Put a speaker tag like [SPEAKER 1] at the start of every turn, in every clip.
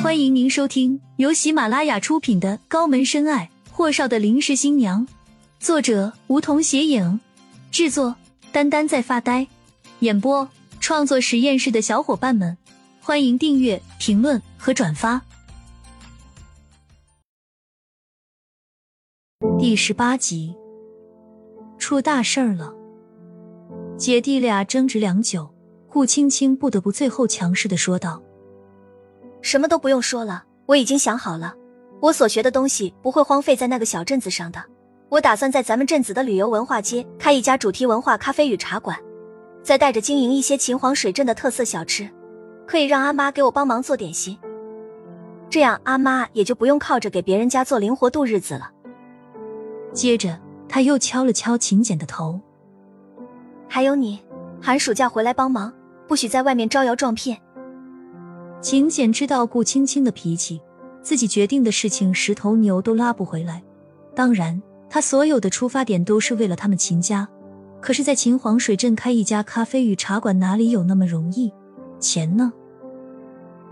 [SPEAKER 1] 欢迎您收听由喜马拉雅出品的《高门深爱：霍少的临时新娘》，作者梧桐斜影，制作丹丹在发呆，演播创作实验室的小伙伴们，欢迎订阅、评论和转发。第十八集，出大事儿了！姐弟俩争执良久，顾青青不得不最后强势的说道。
[SPEAKER 2] 什么都不用说了，我已经想好了，我所学的东西不会荒废在那个小镇子上的。我打算在咱们镇子的旅游文化街开一家主题文化咖啡与茶馆，再带着经营一些秦皇水镇的特色小吃，可以让阿妈给我帮忙做点心，这样阿妈也就不用靠着给别人家做零活度日子了。
[SPEAKER 1] 接着他又敲了敲秦简的头，
[SPEAKER 2] 还有你，寒暑假回来帮忙，不许在外面招摇撞骗。
[SPEAKER 1] 秦简知道顾青青的脾气，自己决定的事情十头牛都拉不回来。当然，他所有的出发点都是为了他们秦家。可是，在秦皇水镇开一家咖啡与茶馆，哪里有那么容易？钱呢？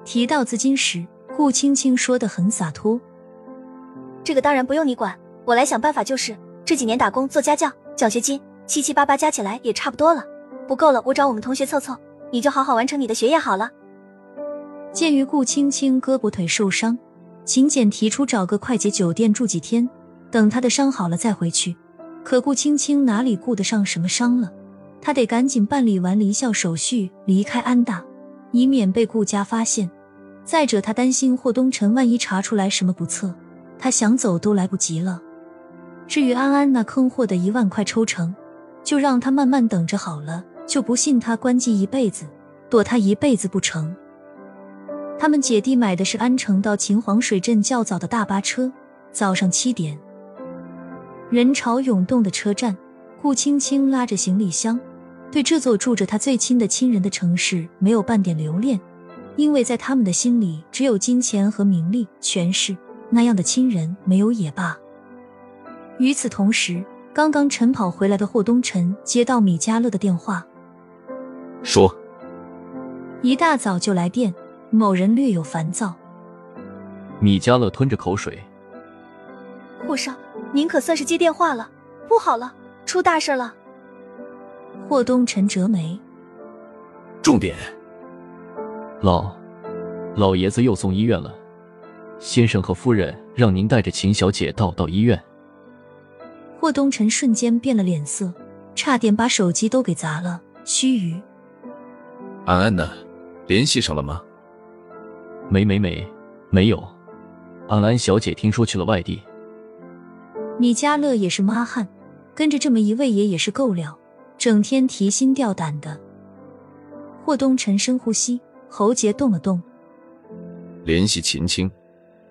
[SPEAKER 1] 提到资金时，顾青青说的很洒脱：“
[SPEAKER 2] 这个当然不用你管，我来想办法就是。这几年打工、做家教、奖学金，七七八八加起来也差不多了。不够了，我找我们同学凑凑，你就好好完成你的学业好了。”
[SPEAKER 1] 鉴于顾青青胳膊腿受伤，秦简提出找个快捷酒店住几天，等她的伤好了再回去。可顾青青哪里顾得上什么伤了？她得赶紧办理完离校手续，离开安大，以免被顾家发现。再者，她担心霍东辰万一查出来什么不测，她想走都来不及了。至于安安那坑货的一万块抽成，就让他慢慢等着好了。就不信他关机一辈子，躲他一辈子不成？他们姐弟买的是安城到秦皇水镇较早的大巴车。早上七点，人潮涌动的车站，顾青青拉着行李箱，对这座住着他最亲的亲人的城市没有半点留恋，因为在他们的心里，只有金钱和名利、权势那样的亲人没有也罢。与此同时，刚刚晨跑回来的霍东辰接到米迦勒的电话，
[SPEAKER 3] 说：“
[SPEAKER 1] 一大早就来电。”某人略有烦躁，
[SPEAKER 3] 米迦勒吞着口水。
[SPEAKER 2] 霍少，您可算是接电话了，不好了，出大事了！
[SPEAKER 1] 霍东辰折眉。
[SPEAKER 4] 重点，
[SPEAKER 3] 老老爷子又送医院了，先生和夫人让您带着秦小姐到到医院。
[SPEAKER 1] 霍东辰瞬间变了脸色，差点把手机都给砸了。须臾，
[SPEAKER 4] 安安呢？联系上了吗？
[SPEAKER 3] 没没没，没有。安安小姐听说去了外地。
[SPEAKER 1] 米迦勒也是妈汉，跟着这么一位爷也是够了，整天提心吊胆的。霍东辰深呼吸，喉结动了动。
[SPEAKER 4] 联系秦青，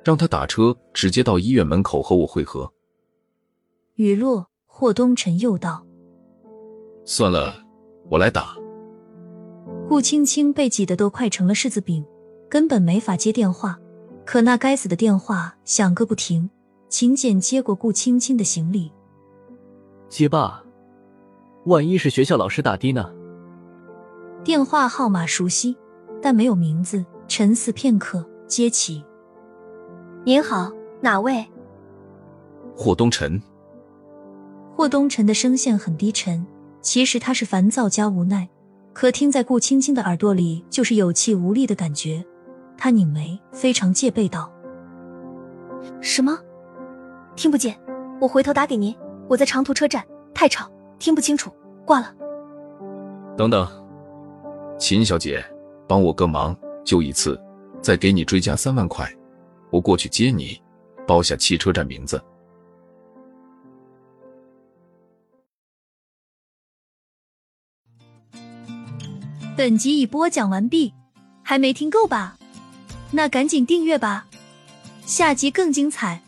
[SPEAKER 4] 让他打车直接到医院门口和我会合。
[SPEAKER 1] 雨落，霍东辰又道：“
[SPEAKER 4] 算了，我来打。”
[SPEAKER 1] 顾青青被挤得都快成了柿子饼。根本没法接电话，可那该死的电话响个不停。秦简接过顾青青的行李，
[SPEAKER 5] 接吧，万一是学校老师打的呢？
[SPEAKER 1] 电话号码熟悉，但没有名字。沉思片刻，接起：“
[SPEAKER 2] 您好，哪位？”
[SPEAKER 4] 霍东辰。
[SPEAKER 1] 霍东辰的声线很低沉，其实他是烦躁加无奈，可听在顾青青的耳朵里，就是有气无力的感觉。他拧眉，非常戒备道：“
[SPEAKER 2] 什么？听不见？我回头打给您。我在长途车站，太吵，听不清楚，挂了。”
[SPEAKER 4] 等等，秦小姐，帮我个忙，就一次，再给你追加三万块，我过去接你，报下汽车站名字。
[SPEAKER 1] 本集已播讲完毕，还没听够吧？那赶紧订阅吧，下集更精彩。